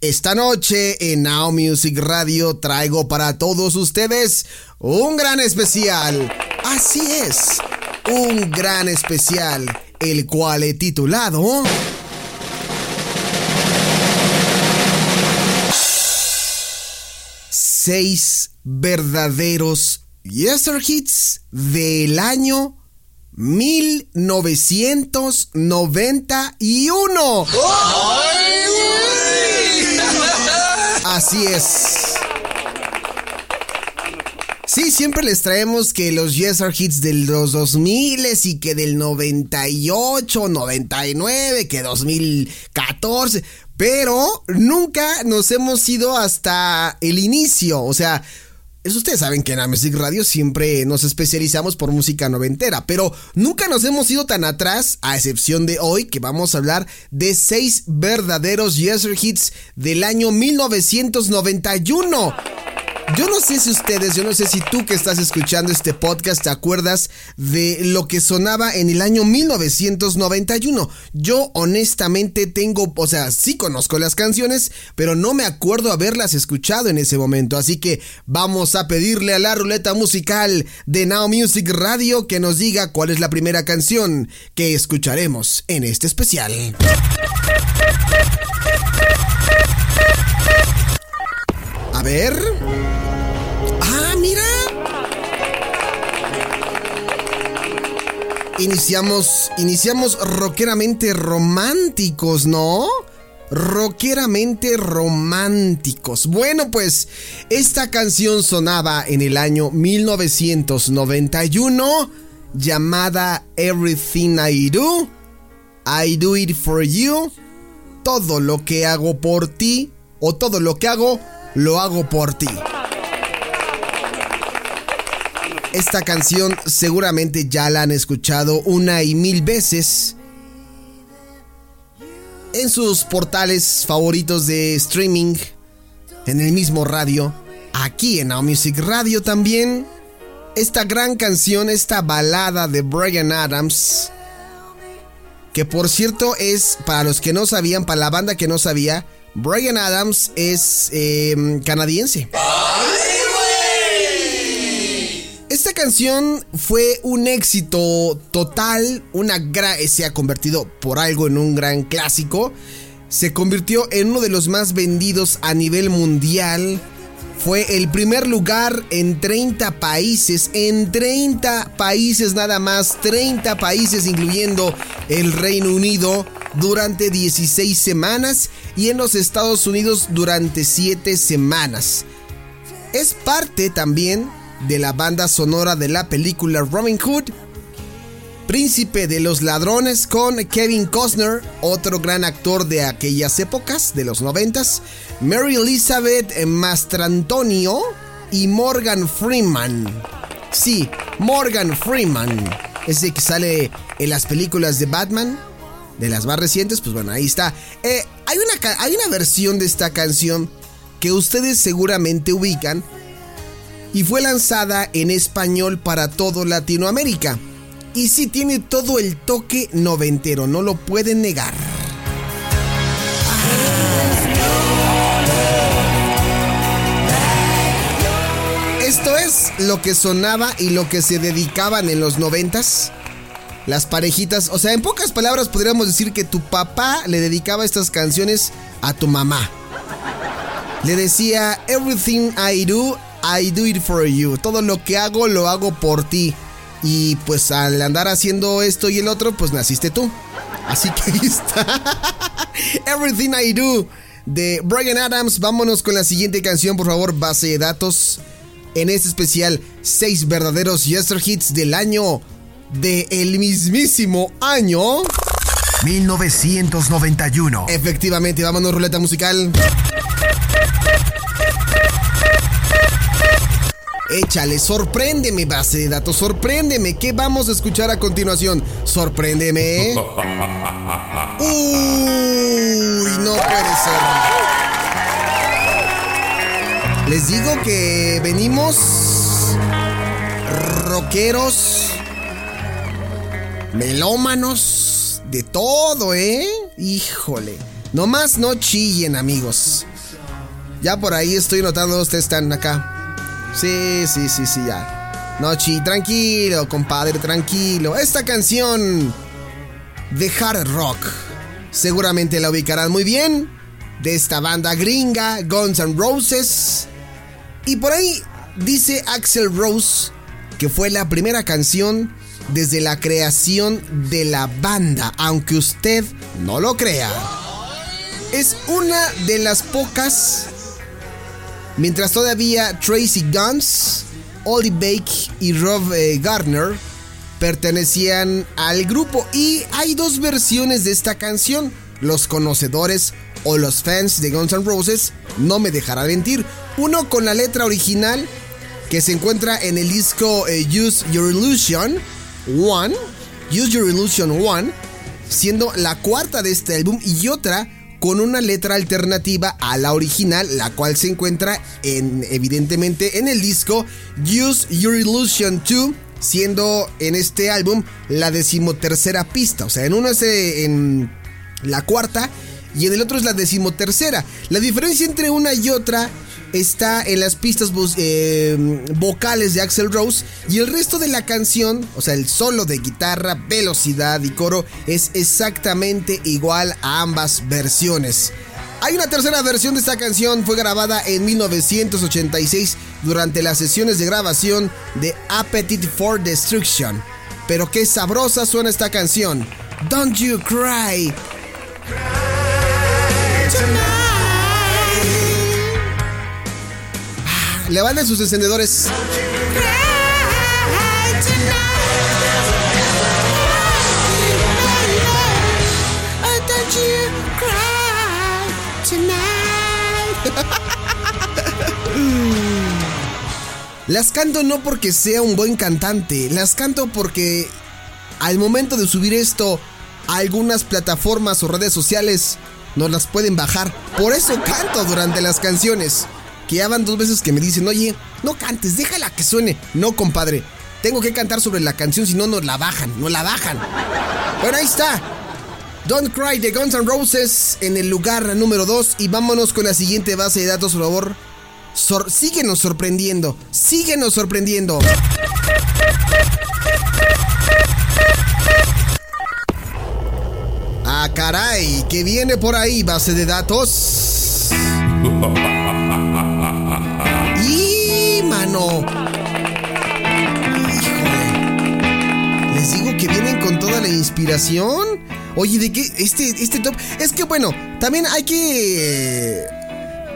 esta noche en Now Music Radio traigo para todos ustedes un gran especial. Así es, un gran especial, el cual he titulado... Seis verdaderos Yester Hits del año 1991. Así es. Sí, siempre les traemos que los Yes Hits de los 2000 y que del 98, 99, que 2014, pero nunca nos hemos ido hasta el inicio, o sea, ustedes saben que en Amesic Radio siempre nos especializamos por música noventera, pero nunca nos hemos ido tan atrás, a excepción de hoy, que vamos a hablar de seis verdaderos Yeser Hits del año 1991. Yo no sé si ustedes, yo no sé si tú que estás escuchando este podcast te acuerdas de lo que sonaba en el año 1991. Yo honestamente tengo, o sea, sí conozco las canciones, pero no me acuerdo haberlas escuchado en ese momento. Así que vamos a pedirle a la ruleta musical de Now Music Radio que nos diga cuál es la primera canción que escucharemos en este especial. A ver. Iniciamos, iniciamos rockeramente románticos, ¿no? Rockeramente románticos. Bueno, pues esta canción sonaba en el año 1991 llamada Everything I Do. I do it for you. Todo lo que hago por ti o todo lo que hago lo hago por ti. Esta canción seguramente ya la han escuchado una y mil veces en sus portales favoritos de streaming, en el mismo radio, aquí en Now Radio también. Esta gran canción, esta balada de Brian Adams, que por cierto es, para los que no sabían, para la banda que no sabía, Brian Adams es em, canadiense. Canción fue un éxito total, una se ha convertido por algo en un gran clásico. Se convirtió en uno de los más vendidos a nivel mundial. Fue el primer lugar en 30 países, en 30 países nada más, 30 países incluyendo el Reino Unido durante 16 semanas y en los Estados Unidos durante 7 semanas. Es parte también de la banda sonora de la película Robin Hood, Príncipe de los Ladrones con Kevin Costner, otro gran actor de aquellas épocas, de los noventas, Mary Elizabeth Mastrantonio y Morgan Freeman. Sí, Morgan Freeman, ese que sale en las películas de Batman, de las más recientes, pues bueno, ahí está. Eh, hay, una, hay una versión de esta canción que ustedes seguramente ubican y fue lanzada en español para todo Latinoamérica. Y sí tiene todo el toque noventero, no lo pueden negar. Esto es lo que sonaba y lo que se dedicaban en los noventas las parejitas. O sea, en pocas palabras podríamos decir que tu papá le dedicaba estas canciones a tu mamá. Le decía, Everything I do, I do it for you. Todo lo que hago, lo hago por ti. Y pues al andar haciendo esto y el otro, pues naciste tú. Así que ahí está. Everything I do de Brian Adams. Vámonos con la siguiente canción, por favor, base de datos. En este especial, seis verdaderos Yester Hits del año de el mismísimo año 1991. Efectivamente, vámonos ruleta musical. Échale, sorpréndeme, base de datos, sorpréndeme. ¿Qué vamos a escuchar a continuación? Sorpréndeme. Uy, no puede ser. Les digo que venimos rockeros, melómanos, de todo, ¿eh? Híjole. Nomás no chillen, amigos. Ya por ahí estoy notando, ustedes están acá. Sí, sí, sí, sí, ya. Nochi, tranquilo, compadre, tranquilo. Esta canción de hard rock, seguramente la ubicarán muy bien. De esta banda gringa, Guns N' Roses. Y por ahí dice Axel Rose que fue la primera canción desde la creación de la banda, aunque usted no lo crea. Es una de las pocas Mientras todavía Tracy Guns, Ollie Bake y Rob eh, Gardner pertenecían al grupo y hay dos versiones de esta canción. Los conocedores o los fans de Guns N' Roses no me dejarán mentir. Uno con la letra original que se encuentra en el disco eh, Use Your Illusion 1, Use Your Illusion 1, siendo la cuarta de este álbum y otra con una letra alternativa a la original, la cual se encuentra en, evidentemente en el disco Use Your Illusion 2, siendo en este álbum la decimotercera pista. O sea, en uno es eh, en la cuarta y en el otro es la decimotercera. La diferencia entre una y otra está en las pistas eh, vocales de Axel Rose y el resto de la canción, o sea, el solo de guitarra, velocidad y coro es exactamente igual a ambas versiones. Hay una tercera versión de esta canción, fue grabada en 1986 durante las sesiones de grabación de Appetite for Destruction. Pero qué sabrosa suena esta canción. Don't You Cry. Levanten sus encendedores. Las canto no porque sea un buen cantante, las canto porque al momento de subir esto a algunas plataformas o redes sociales nos las pueden bajar. Por eso canto durante las canciones que ya van dos veces que me dicen, oye, no cantes, déjala que suene. No, compadre, tengo que cantar sobre la canción, si no nos la bajan, no la bajan. Bueno, ahí está. Don't Cry de Guns N' Roses en el lugar número 2 y vámonos con la siguiente base de datos, por favor. síguenos sorprendiendo, síguenos sorprendiendo. Ah, caray, ¿qué viene por ahí, base de datos? Híjole. Les digo que vienen con toda la inspiración. Oye, ¿de qué? Este, este top. Es que bueno, también hay que.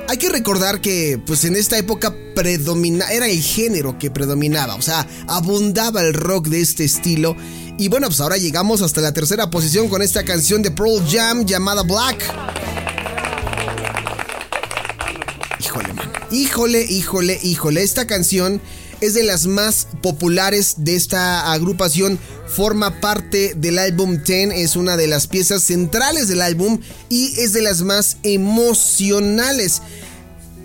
Hay que recordar que, pues en esta época predomina, era el género que predominaba, o sea, abundaba el rock de este estilo. Y bueno, pues ahora llegamos hasta la tercera posición con esta canción de Pearl Jam llamada Black. Híjole, híjole, híjole, esta canción es de las más populares de esta agrupación, forma parte del álbum 10, es una de las piezas centrales del álbum y es de las más emocionales.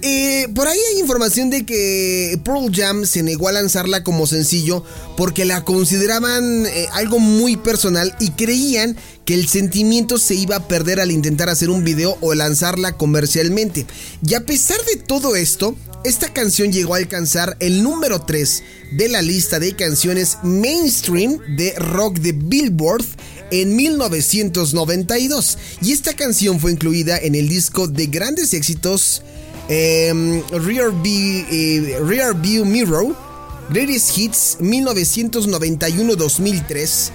Eh, por ahí hay información de que Pearl Jam se negó a lanzarla como sencillo porque la consideraban eh, algo muy personal y creían que el sentimiento se iba a perder al intentar hacer un video o lanzarla comercialmente. Y a pesar de todo esto, esta canción llegó a alcanzar el número 3 de la lista de canciones mainstream de rock de Billboard en 1992. Y esta canción fue incluida en el disco de grandes éxitos Em, Rear, View, eh, Rear View Mirror, Greatest Hits 1991-2003.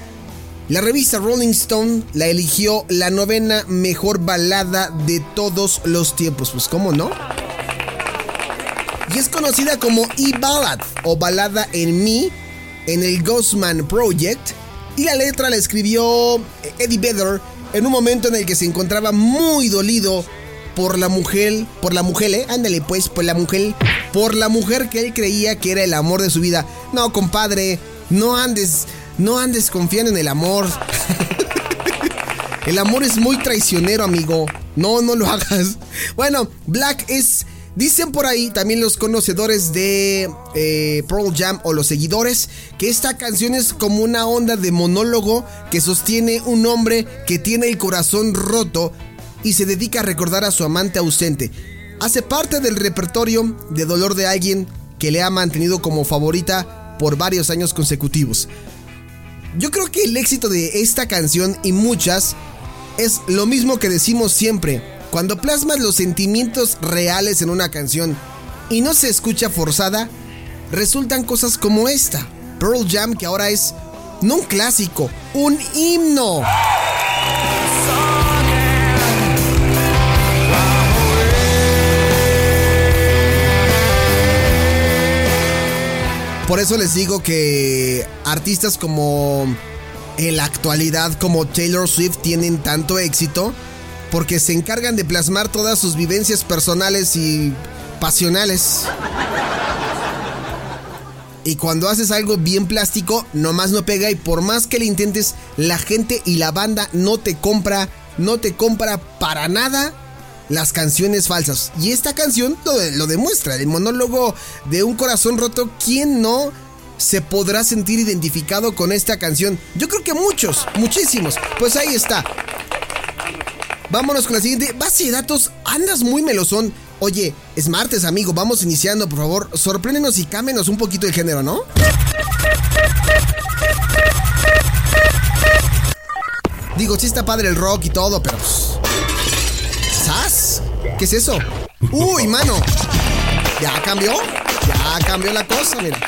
La revista Rolling Stone la eligió la novena mejor balada de todos los tiempos. Pues, ¿cómo no? Y es conocida como E-Ballad o Balada en mí en el Ghostman Project. Y la letra la escribió Eddie Vedder en un momento en el que se encontraba muy dolido por la mujer, por la mujer, ¿eh? Ándale pues, por la mujer, por la mujer que él creía que era el amor de su vida. No, compadre, no andes, no andes confiando en el amor. el amor es muy traicionero, amigo. No, no lo hagas. Bueno, Black es Dicen por ahí también los conocedores de eh, Pearl Jam o los seguidores que esta canción es como una onda de monólogo que sostiene un hombre que tiene el corazón roto y se dedica a recordar a su amante ausente. Hace parte del repertorio de dolor de alguien que le ha mantenido como favorita por varios años consecutivos. Yo creo que el éxito de esta canción y muchas es lo mismo que decimos siempre cuando plasmas los sentimientos reales en una canción y no se escucha forzada, resultan cosas como esta. Pearl Jam que ahora es no un clásico, un himno. Por eso les digo que artistas como en la actualidad como Taylor Swift tienen tanto éxito porque se encargan de plasmar todas sus vivencias personales y pasionales. Y cuando haces algo bien plástico, nomás no pega y por más que le intentes, la gente y la banda no te compra, no te compra para nada las canciones falsas. Y esta canción lo, demuestra, el monólogo de un corazón roto, ¿quién no se podrá sentir identificado con esta canción? Yo creo que muchos, muchísimos. Pues ahí está. Vámonos con la siguiente. Base de datos, andas muy melosón. Oye, es martes, amigo. Vamos iniciando, por favor. Sorpréndenos y cámbenos un poquito el género, ¿no? Digo, sí está padre el rock y todo, pero. Pues. ¿Qué es eso? ¡Uy, mano! ¿Ya cambió? Ya cambió la cosa, mira.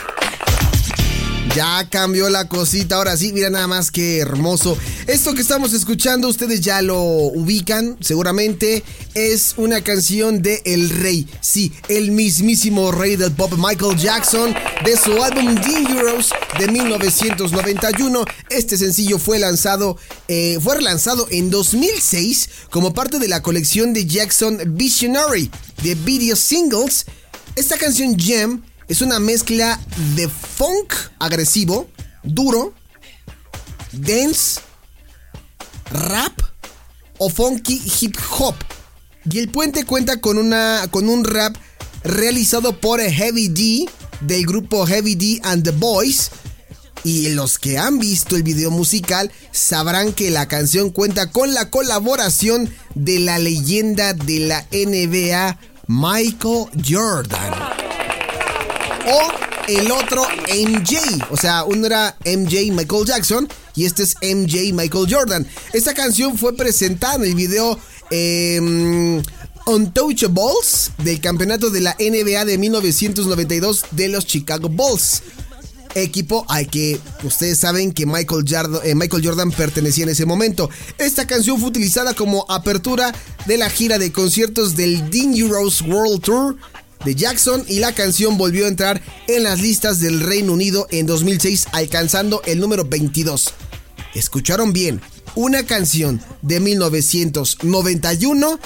Ya cambió la cosita, ahora sí, mira nada más que hermoso. Esto que estamos escuchando, ustedes ya lo ubican, seguramente. Es una canción de El Rey, sí, el mismísimo rey del pop Michael Jackson, de su álbum Dangerous de 1991. Este sencillo fue lanzado, eh, fue relanzado en 2006 como parte de la colección de Jackson Visionary de video singles. Esta canción Gem es una mezcla de funk agresivo, duro, dance, rap o funky hip hop. Y el puente cuenta con, una, con un rap realizado por Heavy D del grupo Heavy D and the Boys. Y los que han visto el video musical sabrán que la canción cuenta con la colaboración de la leyenda de la NBA, Michael Jordan o el otro MJ. O sea, uno era MJ Michael Jackson y este es MJ Michael Jordan. Esta canción fue presentada en el video eh, Untouchables del campeonato de la NBA de 1992 de los Chicago Bulls. Equipo al que ustedes saben que Michael Jordan, eh, Michael Jordan pertenecía en ese momento. Esta canción fue utilizada como apertura de la gira de conciertos del Dangerous World Tour de Jackson y la canción volvió a entrar en las listas del Reino Unido en 2006 alcanzando el número 22. Escucharon bien, una canción de 1991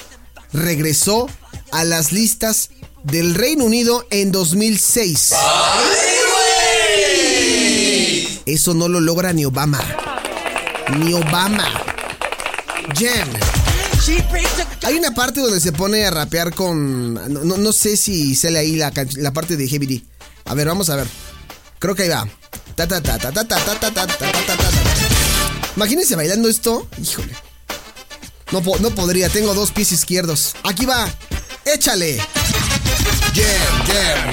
regresó a las listas del Reino Unido en 2006. Eso no lo logra ni Obama. Ni Obama. Jam. Hay una parte donde se pone a rapear con. No, sé si sale ahí la, la parte de Heavy D. A ver, vamos a ver. Creo que ahí va. Imagínense bailando esto. Híjole. No, no podría, tengo dos pies izquierdos. Aquí va. Échale. Yeah, yeah.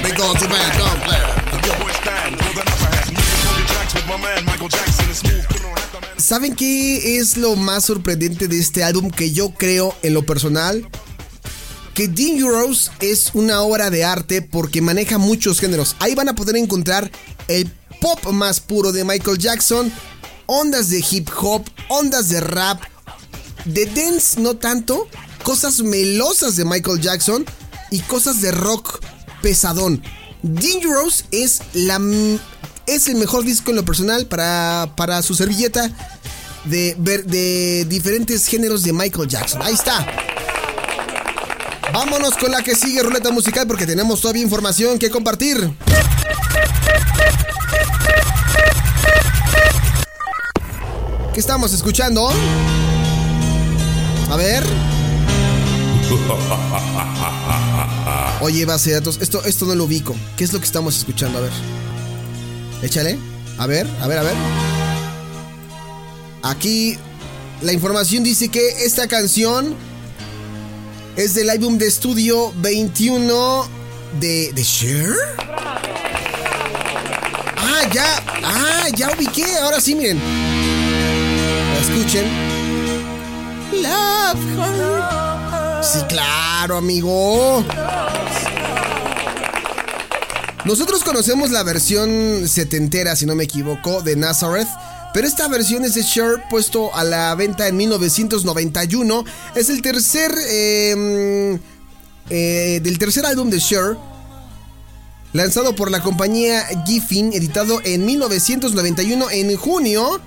¿Saben qué es lo más sorprendente de este álbum que yo creo en lo personal? Que Dangerous es una obra de arte porque maneja muchos géneros. Ahí van a poder encontrar el pop más puro de Michael Jackson, ondas de hip hop, ondas de rap, de dance no tanto, cosas melosas de Michael Jackson y cosas de rock pesadón. Dangerous es la es el mejor disco en lo personal para, para su servilleta de, de diferentes géneros de Michael Jackson. Ahí está. Vámonos con la que sigue ruleta musical porque tenemos todavía información que compartir. ¿Qué estamos escuchando? A ver. Oye, base de datos, esto, esto no lo ubico. ¿Qué es lo que estamos escuchando? A ver. Échale. A ver, a ver, a ver. Aquí la información dice que esta canción es del álbum de estudio 21 de, de Cher. Ah, ya. Ah, ya ubiqué. Ahora sí, miren. Escuchen. Love her. Sí, claro, amigo. Nosotros conocemos la versión setentera, si no me equivoco, de Nazareth. Pero esta versión es de Cher, puesto a la venta en 1991. Es el tercer. Em, eh, del tercer álbum de Cher. Lanzado por la compañía Giffin, editado en 1991 en junio.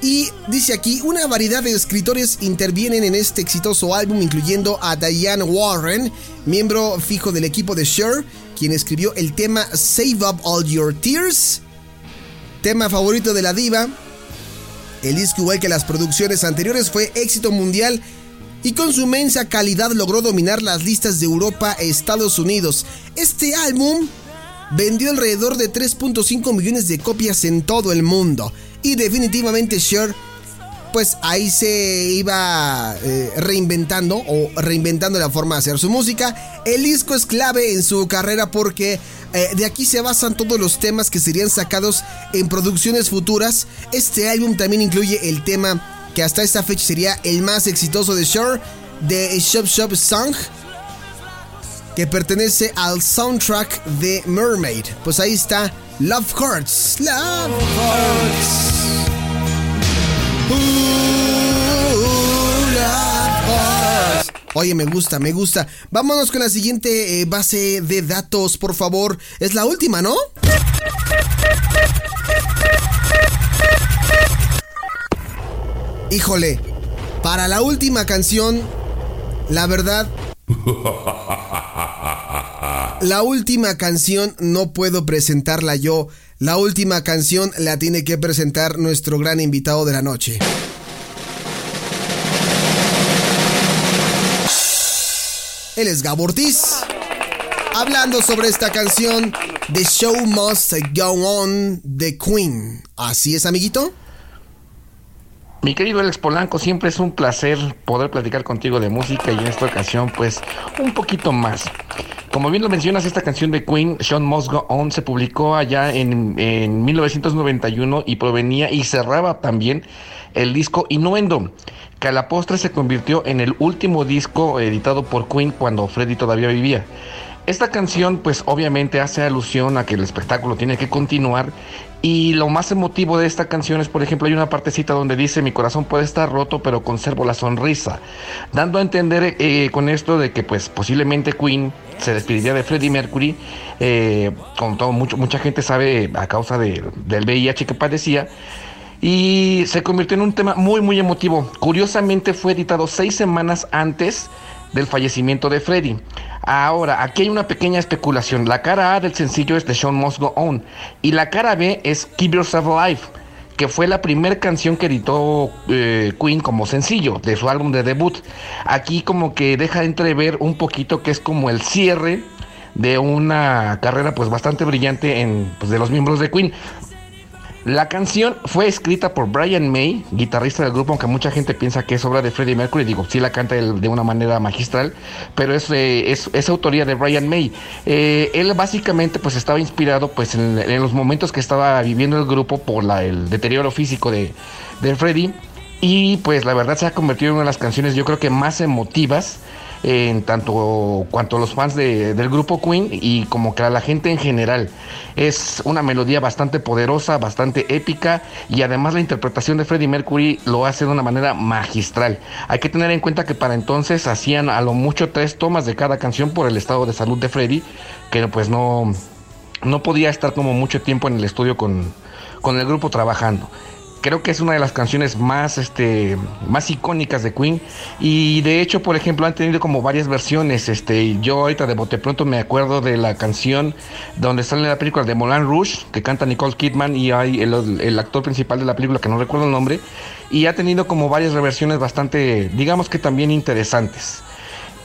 Y dice aquí, una variedad de escritores intervienen en este exitoso álbum, incluyendo a Diane Warren, miembro fijo del equipo de Cher, quien escribió el tema Save Up All Your Tears, tema favorito de la diva. El disco, igual que las producciones anteriores, fue éxito mundial y con su inmensa calidad logró dominar las listas de Europa e Estados Unidos. Este álbum vendió alrededor de 3.5 millones de copias en todo el mundo. Y definitivamente Cher, pues ahí se iba eh, reinventando o reinventando la forma de hacer su música. El disco es clave en su carrera porque eh, de aquí se basan todos los temas que serían sacados en producciones futuras. Este álbum también incluye el tema que hasta esta fecha sería el más exitoso de Cher, de Shop Shop Song que pertenece al soundtrack de Mermaid. Pues ahí está Love Hearts. Love Hearts. Oye, me gusta, me gusta. Vámonos con la siguiente eh, base de datos, por favor. Es la última, ¿no? Híjole, para la última canción, la verdad la última canción no puedo presentarla yo. La última canción la tiene que presentar nuestro gran invitado de la noche. Él es Gabo Ortiz. Hablando sobre esta canción, The Show Must Go On, The Queen. ¿Así es, amiguito? Mi querido Alex Polanco, siempre es un placer poder platicar contigo de música y en esta ocasión pues un poquito más. Como bien lo mencionas, esta canción de Queen, Sean Must Go On, se publicó allá en, en 1991 y provenía y cerraba también el disco Innuendo, que a la postre se convirtió en el último disco editado por Queen cuando Freddie todavía vivía. Esta canción pues obviamente hace alusión a que el espectáculo tiene que continuar y lo más emotivo de esta canción es por ejemplo hay una partecita donde dice mi corazón puede estar roto pero conservo la sonrisa, dando a entender eh, con esto de que pues posiblemente Queen se despediría de Freddie Mercury, eh, como todo, mucho, mucha gente sabe a causa de, del VIH que padecía y se convirtió en un tema muy muy emotivo. Curiosamente fue editado seis semanas antes del fallecimiento de Freddie. Ahora, aquí hay una pequeña especulación. La cara A del sencillo es de Sean Must Go On y la cara B es Keep Yourself Alive, que fue la primera canción que editó eh, Queen como sencillo de su álbum de debut. Aquí como que deja entrever un poquito que es como el cierre de una carrera pues bastante brillante pues, de los miembros de Queen. La canción fue escrita por Brian May, guitarrista del grupo, aunque mucha gente piensa que es obra de Freddie Mercury. Digo, sí la canta de una manera magistral, pero es, eh, es, autoría de Brian May. Eh, él básicamente pues estaba inspirado pues en, los momentos que estaba viviendo el grupo por la, el deterioro físico de, de Freddie. Y pues la verdad se ha convertido en una de las canciones yo creo que más emotivas en tanto cuanto los fans del grupo Queen y como que a la gente en general. Es una melodía bastante poderosa, bastante épica y además la interpretación de Freddie Mercury lo hace de una manera magistral. Hay que tener en cuenta que para entonces hacían a lo mucho tres tomas de cada canción por el estado de salud de Freddie, que pues no, no podía estar como mucho tiempo en el estudio con, con el grupo trabajando. Creo que es una de las canciones más, este, más icónicas de Queen. Y de hecho, por ejemplo, han tenido como varias versiones. Este, yo ahorita de bote pronto me acuerdo de la canción donde sale la película de Moulin Rouge, que canta Nicole Kidman y hay el, el actor principal de la película, que no recuerdo el nombre, y ha tenido como varias reversiones bastante, digamos que también interesantes.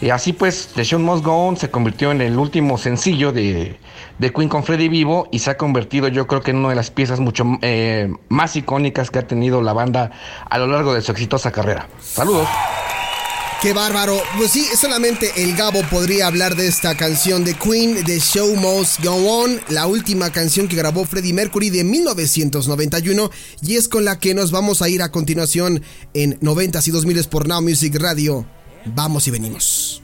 Y así pues, The Show Must Go On se convirtió en el último sencillo de, de Queen con Freddy vivo y se ha convertido yo creo que en una de las piezas mucho eh, más icónicas que ha tenido la banda a lo largo de su exitosa carrera. Saludos. Qué bárbaro. Pues sí, solamente el Gabo podría hablar de esta canción de Queen, The Show Must Go On, la última canción que grabó Freddie Mercury de 1991 y es con la que nos vamos a ir a continuación en 90s y 2000s por Now Music Radio. Vamos y venimos.